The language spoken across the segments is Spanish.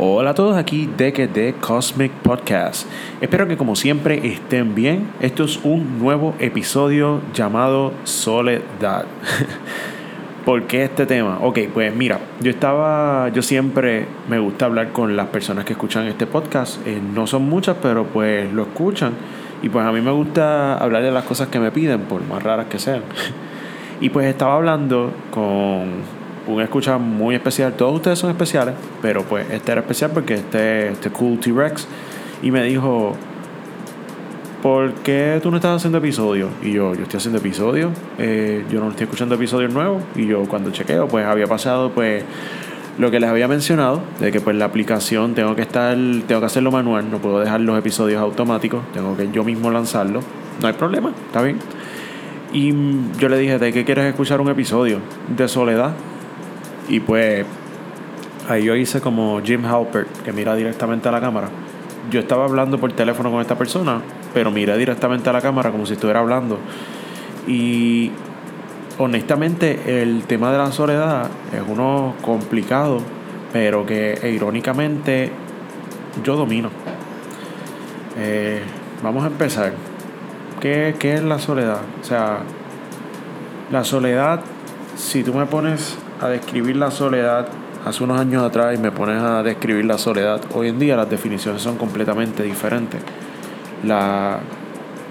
Hola a todos aquí de Cosmic Podcast. Espero que como siempre estén bien. Esto es un nuevo episodio llamado Soledad. ¿Por qué este tema? Ok, pues mira, yo estaba, yo siempre me gusta hablar con las personas que escuchan este podcast. Eh, no son muchas, pero pues lo escuchan. Y pues a mí me gusta hablar de las cosas que me piden, por más raras que sean. y pues estaba hablando con un escucha muy especial. Todos ustedes son especiales, pero pues este era especial porque este, este Cool T-Rex. Y me dijo, ¿por qué tú no estás haciendo episodios? Y yo, yo estoy haciendo episodios, eh, yo no estoy escuchando episodios nuevos. Y yo cuando chequeo, pues había pasado pues lo que les había mencionado, de que pues la aplicación tengo que estar, tengo que hacerlo manual, no puedo dejar los episodios automáticos, tengo que yo mismo lanzarlo. No hay problema, está bien. Y yo le dije, ¿de qué quieres escuchar un episodio? De soledad. Y pues ahí yo hice como Jim Halpert, que mira directamente a la cámara. Yo estaba hablando por teléfono con esta persona, pero miré directamente a la cámara como si estuviera hablando. Y honestamente el tema de la soledad es uno complicado, pero que irónicamente yo domino. Eh, vamos a empezar. ¿Qué, ¿Qué es la soledad? O sea, la soledad, si tú me pones a describir la soledad hace unos años atrás y me pones a describir la soledad, hoy en día las definiciones son completamente diferentes. las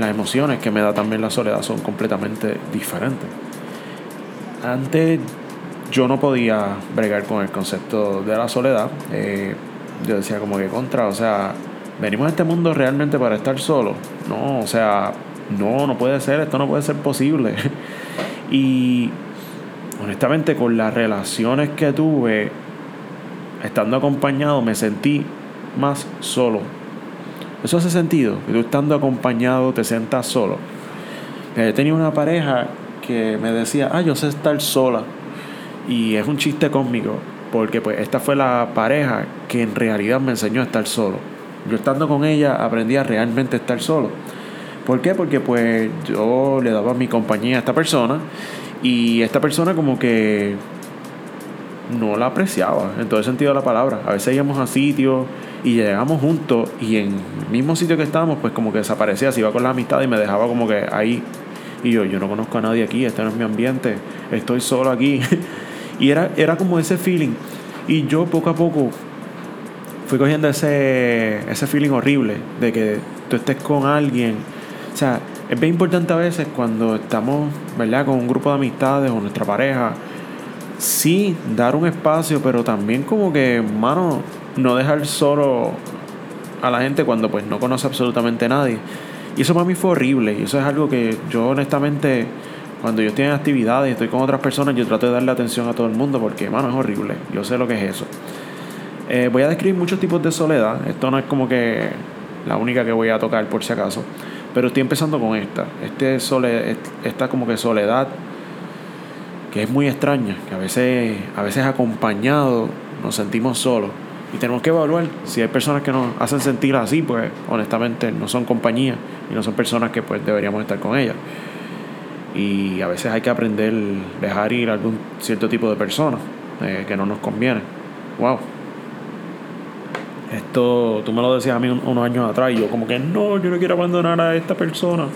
emociones que me da también la soledad son completamente diferentes. Antes yo no podía bregar con el concepto de la soledad. Eh, yo decía como que contra, o sea, venimos a este mundo realmente para estar solos. No, o sea, no, no puede ser, esto no puede ser posible. y honestamente con las relaciones que tuve, estando acompañado, me sentí más solo. Eso hace sentido, que tú estando acompañado te sientas solo. He tenido una pareja que me decía, ah, yo sé estar sola. Y es un chiste cósmico, porque pues esta fue la pareja que en realidad me enseñó a estar solo. Yo estando con ella aprendí a realmente estar solo. ¿Por qué? Porque pues yo le daba mi compañía a esta persona y esta persona como que no la apreciaba en todo el sentido de la palabra. A veces íbamos a sitios y llegamos juntos y en el mismo sitio que estábamos pues como que desaparecía, se iba con la amistad y me dejaba como que ahí. Y yo, yo no conozco a nadie aquí, este no es mi ambiente, estoy solo aquí. y era, era como ese feeling. Y yo poco a poco fui cogiendo ese, ese feeling horrible de que tú estés con alguien. O sea, es bien importante a veces cuando estamos, ¿verdad?, con un grupo de amistades o nuestra pareja, sí dar un espacio, pero también como que, mano, no dejar solo a la gente cuando pues no conoce absolutamente a nadie. Y eso para mí fue horrible. Y eso es algo que yo honestamente, cuando yo estoy en actividades y estoy con otras personas, yo trato de darle atención a todo el mundo porque, mano, es horrible. Yo sé lo que es eso. Eh, voy a describir muchos tipos de soledad. Esto no es como que la única que voy a tocar por si acaso. Pero estoy empezando con esta. Este sole, esta como que soledad que es muy extraña, que a veces, a veces acompañado nos sentimos solos. Y tenemos que evaluar si hay personas que nos hacen sentir así, pues honestamente no son compañía y no son personas que pues deberíamos estar con ellas. Y a veces hay que aprender dejar ir a algún cierto tipo de personas eh, que no nos conviene. Wow, esto, tú me lo decías a mí unos años atrás y yo como que no, yo no quiero abandonar a esta persona.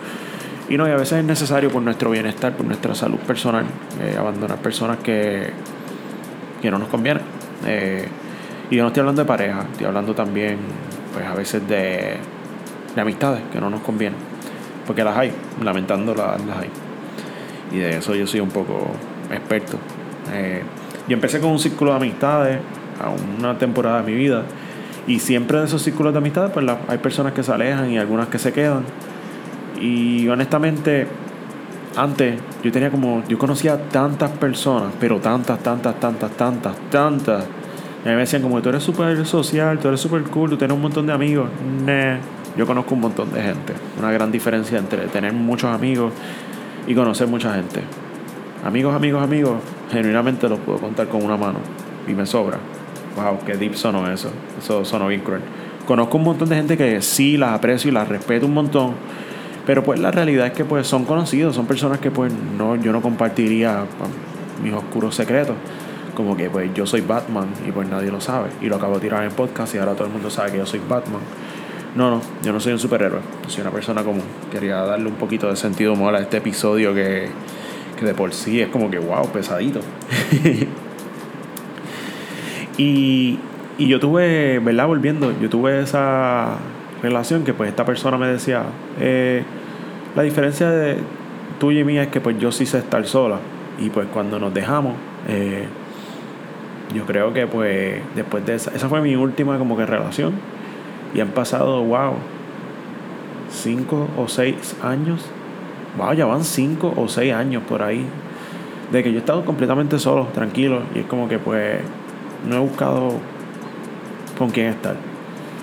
Y no, y a veces es necesario por nuestro bienestar, por nuestra salud personal, eh, abandonar personas que, que no nos convienen. Eh, y yo no estoy hablando de pareja, estoy hablando también, pues a veces de, de amistades que no nos convienen. Porque las hay, lamentando las, hay. Y de eso yo soy un poco experto. Eh, yo empecé con un círculo de amistades a una temporada de mi vida y siempre de esos círculos de amistad, pues hay personas que se alejan y algunas que se quedan. Y honestamente, antes yo tenía como, yo conocía tantas personas, pero tantas, tantas, tantas, tantas, tantas. Y me decían como, tú eres súper social, tú eres súper cool, tú tienes un montón de amigos. Nah, yo conozco un montón de gente. Una gran diferencia entre tener muchos amigos y conocer mucha gente. Amigos, amigos, amigos, genuinamente los puedo contar con una mano. Y me sobra wow, qué deep sonó eso. Eso sonó bien cruel. Conozco un montón de gente que sí las aprecio y las respeto un montón. Pero pues la realidad es que pues son conocidos, son personas que pues no, yo no compartiría mis oscuros secretos. como que pues yo soy Batman y pues nadie lo sabe. Y lo acabo de tirar en podcast y ahora todo el mundo sabe que yo soy Batman. No, no, yo no soy un superhéroe, soy una persona común. Quería darle un poquito de sentido humor a este episodio que, que de por sí es como que wow, pesadito. y, y yo tuve, ¿verdad? Volviendo, yo tuve esa relación que pues esta persona me decía, eh, la diferencia de tuya y mía es que pues yo sí sé estar sola. Y pues cuando nos dejamos, eh, yo creo que pues después de esa, esa fue mi última como que relación. Y han pasado, wow, cinco o seis años. Wow, ya van cinco o seis años por ahí. De que yo he estado completamente solo, tranquilo. Y es como que pues no he buscado con quién estar.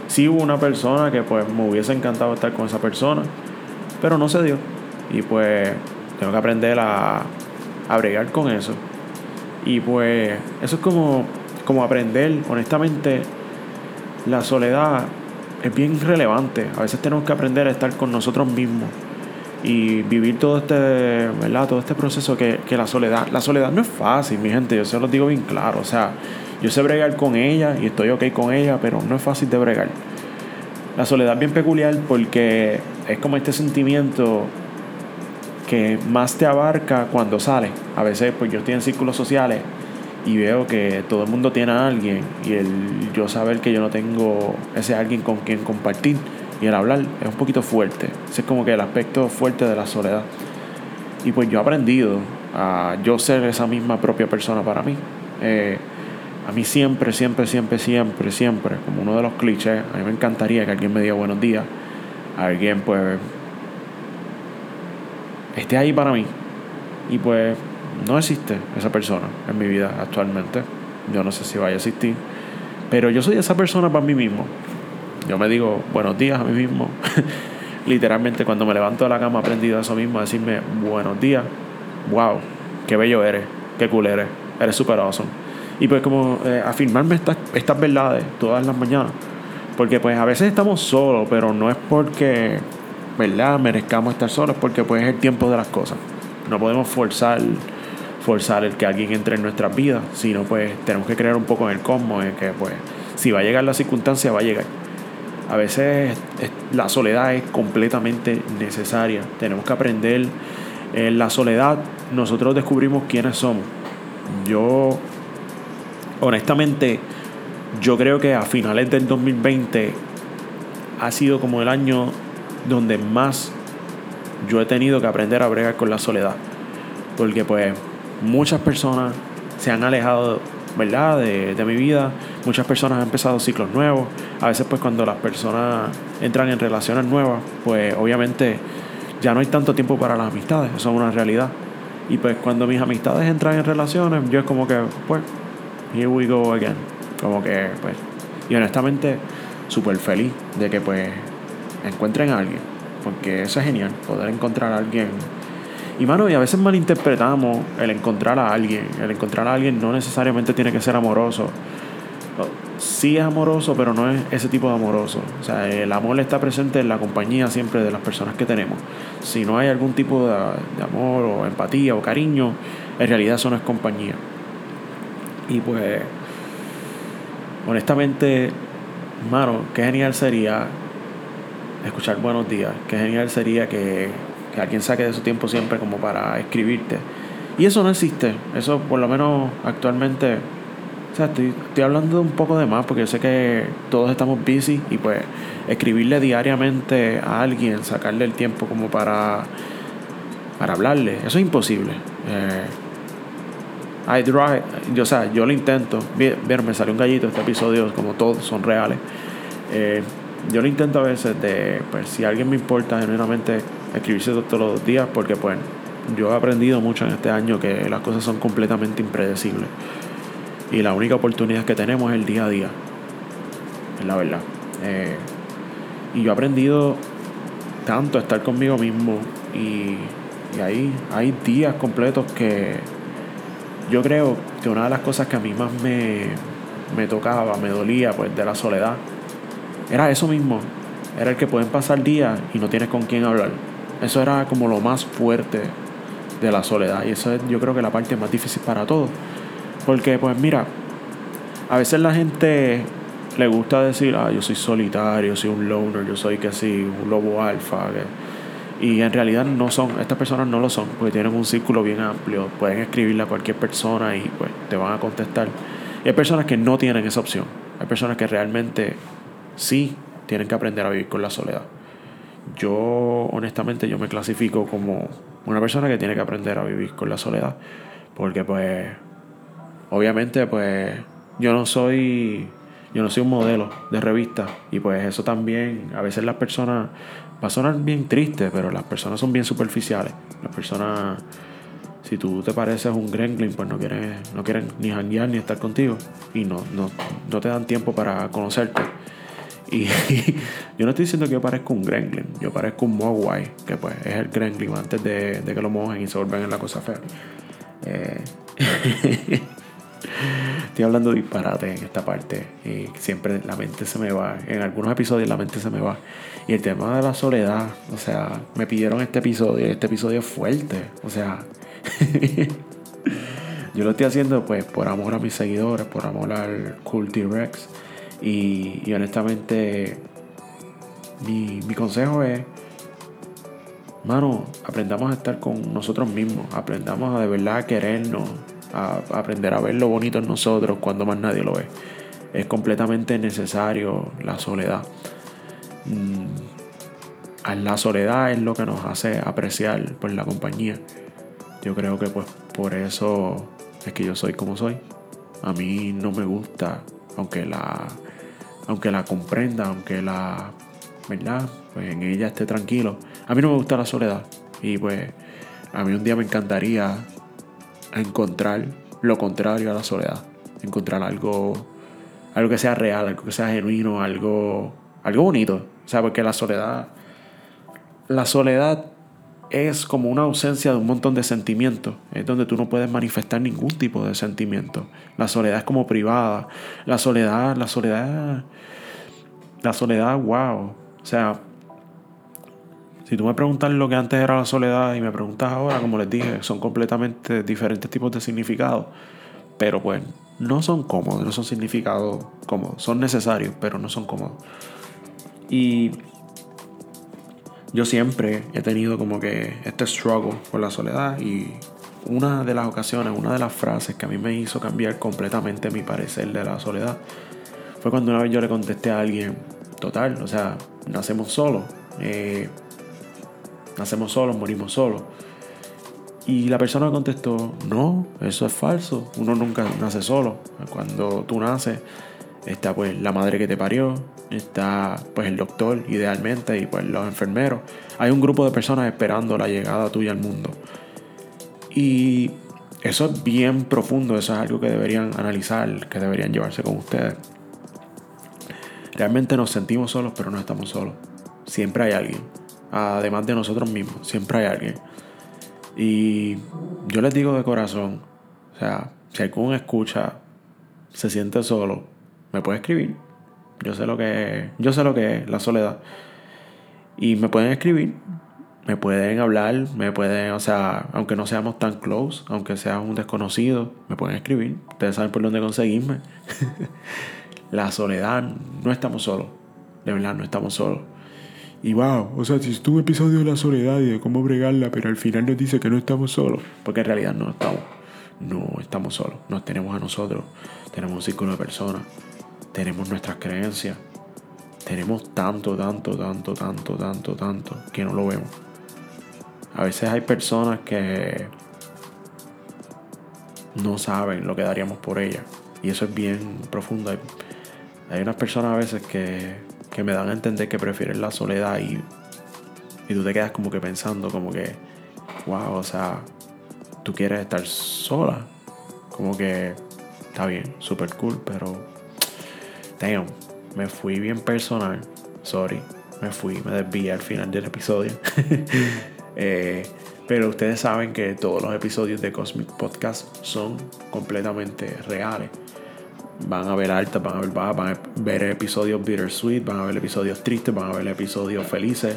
Sí hubo una persona que pues me hubiese encantado estar con esa persona. Pero no se dio. Y pues tengo que aprender a, a bregar con eso. Y pues eso es como, como aprender, honestamente, la soledad es bien relevante. A veces tenemos que aprender a estar con nosotros mismos y vivir todo este, ¿verdad? Todo este proceso que, que la soledad, la soledad no es fácil, mi gente, yo se lo digo bien claro, o sea, yo sé bregar con ella y estoy ok con ella, pero no es fácil de bregar. La soledad es bien peculiar porque es como este sentimiento que más te abarca cuando sales. A veces pues yo estoy en círculos sociales y veo que todo el mundo tiene a alguien y el yo saber que yo no tengo ese alguien con quien compartir y el hablar es un poquito fuerte. Ese es como que el aspecto fuerte de la soledad. Y pues yo he aprendido a yo ser esa misma propia persona para mí. Eh, a mí siempre, siempre, siempre, siempre, siempre, como uno de los clichés, a mí me encantaría que alguien me diga buenos días. Alguien pues esté ahí para mí. Y pues no existe esa persona en mi vida actualmente. Yo no sé si vaya a existir. Pero yo soy esa persona para mí mismo. Yo me digo buenos días a mí mismo. Literalmente cuando me levanto de la cama he aprendido eso mismo, a decirme buenos días. Wow, qué bello eres, qué cool eres, eres super awesome. Y pues como eh, afirmarme estas, estas verdades todas las mañanas. Porque pues a veces estamos solos, pero no es porque ¿verdad? Merezcamos estar solos porque pues es el tiempo de las cosas. No podemos forzar, forzar el que alguien entre en nuestras vidas, sino pues tenemos que creer un poco en el cosmos, en que pues si va a llegar la circunstancia, va a llegar. A veces la soledad es completamente necesaria. Tenemos que aprender. En la soledad nosotros descubrimos quiénes somos. Yo, honestamente, yo creo que a finales del 2020 ha sido como el año donde más yo he tenido que aprender a bregar con la soledad. Porque pues muchas personas se han alejado, ¿verdad? De, de, mi vida. Muchas personas han empezado ciclos nuevos. A veces pues cuando las personas entran en relaciones nuevas, pues obviamente ya no hay tanto tiempo para las amistades. Eso es una realidad. Y pues cuando mis amistades entran en relaciones, yo es como que, pues, here we go again. Como que, pues, y honestamente, súper feliz de que pues encuentren a alguien. Porque eso es genial, poder encontrar a alguien. Y mano, y a veces malinterpretamos el encontrar a alguien. El encontrar a alguien no necesariamente tiene que ser amoroso. Sí es amoroso, pero no es ese tipo de amoroso. O sea, el amor está presente en la compañía siempre de las personas que tenemos. Si no hay algún tipo de, de amor o empatía o cariño, en realidad eso no es compañía. Y pues, honestamente, mano, qué genial sería escuchar buenos días. Qué genial sería que, que alguien saque de su tiempo siempre como para escribirte. Y eso no existe. Eso por lo menos actualmente... O sea, estoy, estoy hablando un poco de más porque yo sé que todos estamos busy y pues escribirle diariamente a alguien, sacarle el tiempo como para, para hablarle, eso es imposible. Eh, I try, yo, o sea, yo lo intento. Bien, me salió un gallito este episodio, como todos son reales. Eh, yo lo intento a veces de, pues si alguien me importa genuinamente, escribirse todos los días, porque pues yo he aprendido mucho en este año que las cosas son completamente impredecibles. Y la única oportunidad que tenemos es el día a día. Es la verdad. Eh, y yo he aprendido tanto a estar conmigo mismo. Y, y ahí hay días completos que yo creo que una de las cosas que a mí más me, me tocaba, me dolía, pues de la soledad, era eso mismo. Era el que pueden pasar días y no tienes con quién hablar. Eso era como lo más fuerte de la soledad. Y eso es yo creo que la parte más difícil para todos. Porque, pues mira, a veces la gente le gusta decir, ah, yo soy solitario, soy un loner, yo soy que sí, un lobo alfa. Y en realidad no son, estas personas no lo son, porque tienen un círculo bien amplio, pueden escribirle a cualquier persona y pues te van a contestar. Y hay personas que no tienen esa opción, hay personas que realmente sí tienen que aprender a vivir con la soledad. Yo, honestamente, yo me clasifico como una persona que tiene que aprender a vivir con la soledad, porque pues, obviamente, pues, yo no soy yo no soy un modelo de revista y pues eso también a veces las personas va a sonar bien triste pero las personas son bien superficiales. Las personas si tú te pareces un gremlin pues no quieren no quieren ni janguear ni estar contigo y no, no, no te dan tiempo para conocerte. Y yo no estoy diciendo que yo parezco un gremlin yo parezco un mogwai que pues es el gremlin antes de, de que lo mojen y se vuelvan en la cosa fea. Eh, Estoy hablando disparate en esta parte. Y siempre la mente se me va. En algunos episodios la mente se me va. Y el tema de la soledad. O sea, me pidieron este episodio. Este episodio es fuerte. O sea. yo lo estoy haciendo pues por amor a mis seguidores. Por amor al Culti Rex. Y, y honestamente. Mi, mi consejo es. Mano, aprendamos a estar con nosotros mismos. Aprendamos a de verdad querernos aprender a ver lo bonito en nosotros cuando más nadie lo ve. Es completamente necesario la soledad. Mm, la soledad es lo que nos hace apreciar pues, la compañía. Yo creo que pues por eso es que yo soy como soy. A mí no me gusta, aunque la, aunque la comprenda, aunque la, ¿verdad? Pues en ella esté tranquilo. A mí no me gusta la soledad. Y pues a mí un día me encantaría a encontrar lo contrario a la soledad. Encontrar algo, algo que sea real, algo que sea genuino, algo, algo bonito. O sea, porque la soledad, la soledad es como una ausencia de un montón de sentimientos. Es donde tú no puedes manifestar ningún tipo de sentimiento. La soledad es como privada. La soledad, la soledad, la soledad, wow. O sea, si tú me preguntas lo que antes era la soledad y me preguntas ahora, como les dije, son completamente diferentes tipos de significados. Pero pues no son cómodos, no son significados cómodos. Son necesarios, pero no son cómodos. Y yo siempre he tenido como que este struggle con la soledad y una de las ocasiones, una de las frases que a mí me hizo cambiar completamente mi parecer de la soledad fue cuando una vez yo le contesté a alguien, total, o sea, nacemos solos. Eh, nacemos solos, morimos solos. Y la persona contestó, no, eso es falso, uno nunca nace solo. Cuando tú naces, está pues la madre que te parió, está pues el doctor idealmente y pues los enfermeros. Hay un grupo de personas esperando la llegada tuya al mundo. Y eso es bien profundo, eso es algo que deberían analizar, que deberían llevarse con ustedes. Realmente nos sentimos solos, pero no estamos solos. Siempre hay alguien además de nosotros mismos. Siempre hay alguien. Y yo les digo de corazón, o sea, si algún escucha se siente solo, me puede escribir. Yo sé lo que es, yo sé lo que es la soledad. Y me pueden escribir, me pueden hablar, me pueden, o sea, aunque no seamos tan close, aunque seas un desconocido, me pueden escribir. Ustedes saben por dónde conseguirme. la soledad, no estamos solos. De verdad, no estamos solos. Y wow, o sea, si estuvo episodio de la soledad y de cómo bregarla, pero al final nos dice que no estamos solos. Porque en realidad no estamos. No estamos solos. Nos tenemos a nosotros. Tenemos un círculo de personas. Tenemos nuestras creencias. Tenemos tanto, tanto, tanto, tanto, tanto, tanto que no lo vemos. A veces hay personas que no saben lo que daríamos por ellas. Y eso es bien profundo. Hay, hay unas personas a veces que que me dan a entender que prefieren la soledad y, y tú te quedas como que pensando como que, wow, o sea, tú quieres estar sola. Como que está bien, super cool, pero damn, me fui bien personal. Sorry, me fui, me desvié al final del episodio. Eh, pero ustedes saben que todos los episodios de Cosmic Podcast son completamente reales van a ver altas, van a ver bajas, van a ver episodios bittersweet, van a ver episodios tristes, van a ver episodios felices.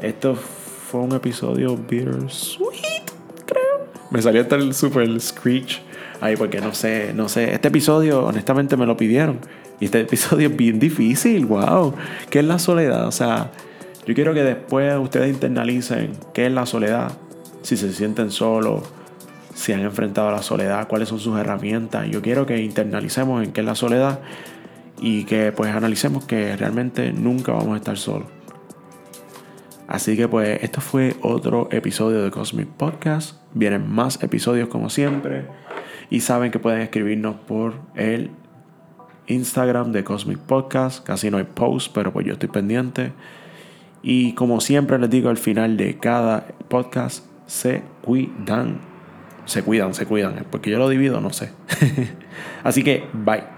Esto fue un episodio bittersweet, creo. Me salió hasta el super screech Ay, porque no sé, no sé. Este episodio, honestamente, me lo pidieron. Y este episodio es bien difícil, wow. ¿Qué es la soledad? O sea, yo quiero que después ustedes internalicen qué es la soledad. Si se sienten solos, si han enfrentado a la soledad, cuáles son sus herramientas. Yo quiero que internalicemos en qué es la soledad y que pues analicemos que realmente nunca vamos a estar solos. Así que pues esto fue otro episodio de Cosmic Podcast. Vienen más episodios como siempre. Y saben que pueden escribirnos por el Instagram de Cosmic Podcast. Casi no hay post, pero pues yo estoy pendiente. Y como siempre les digo al final de cada podcast, se cuidan. Se cuidan, se cuidan. Porque yo lo divido, no sé. Así que, bye.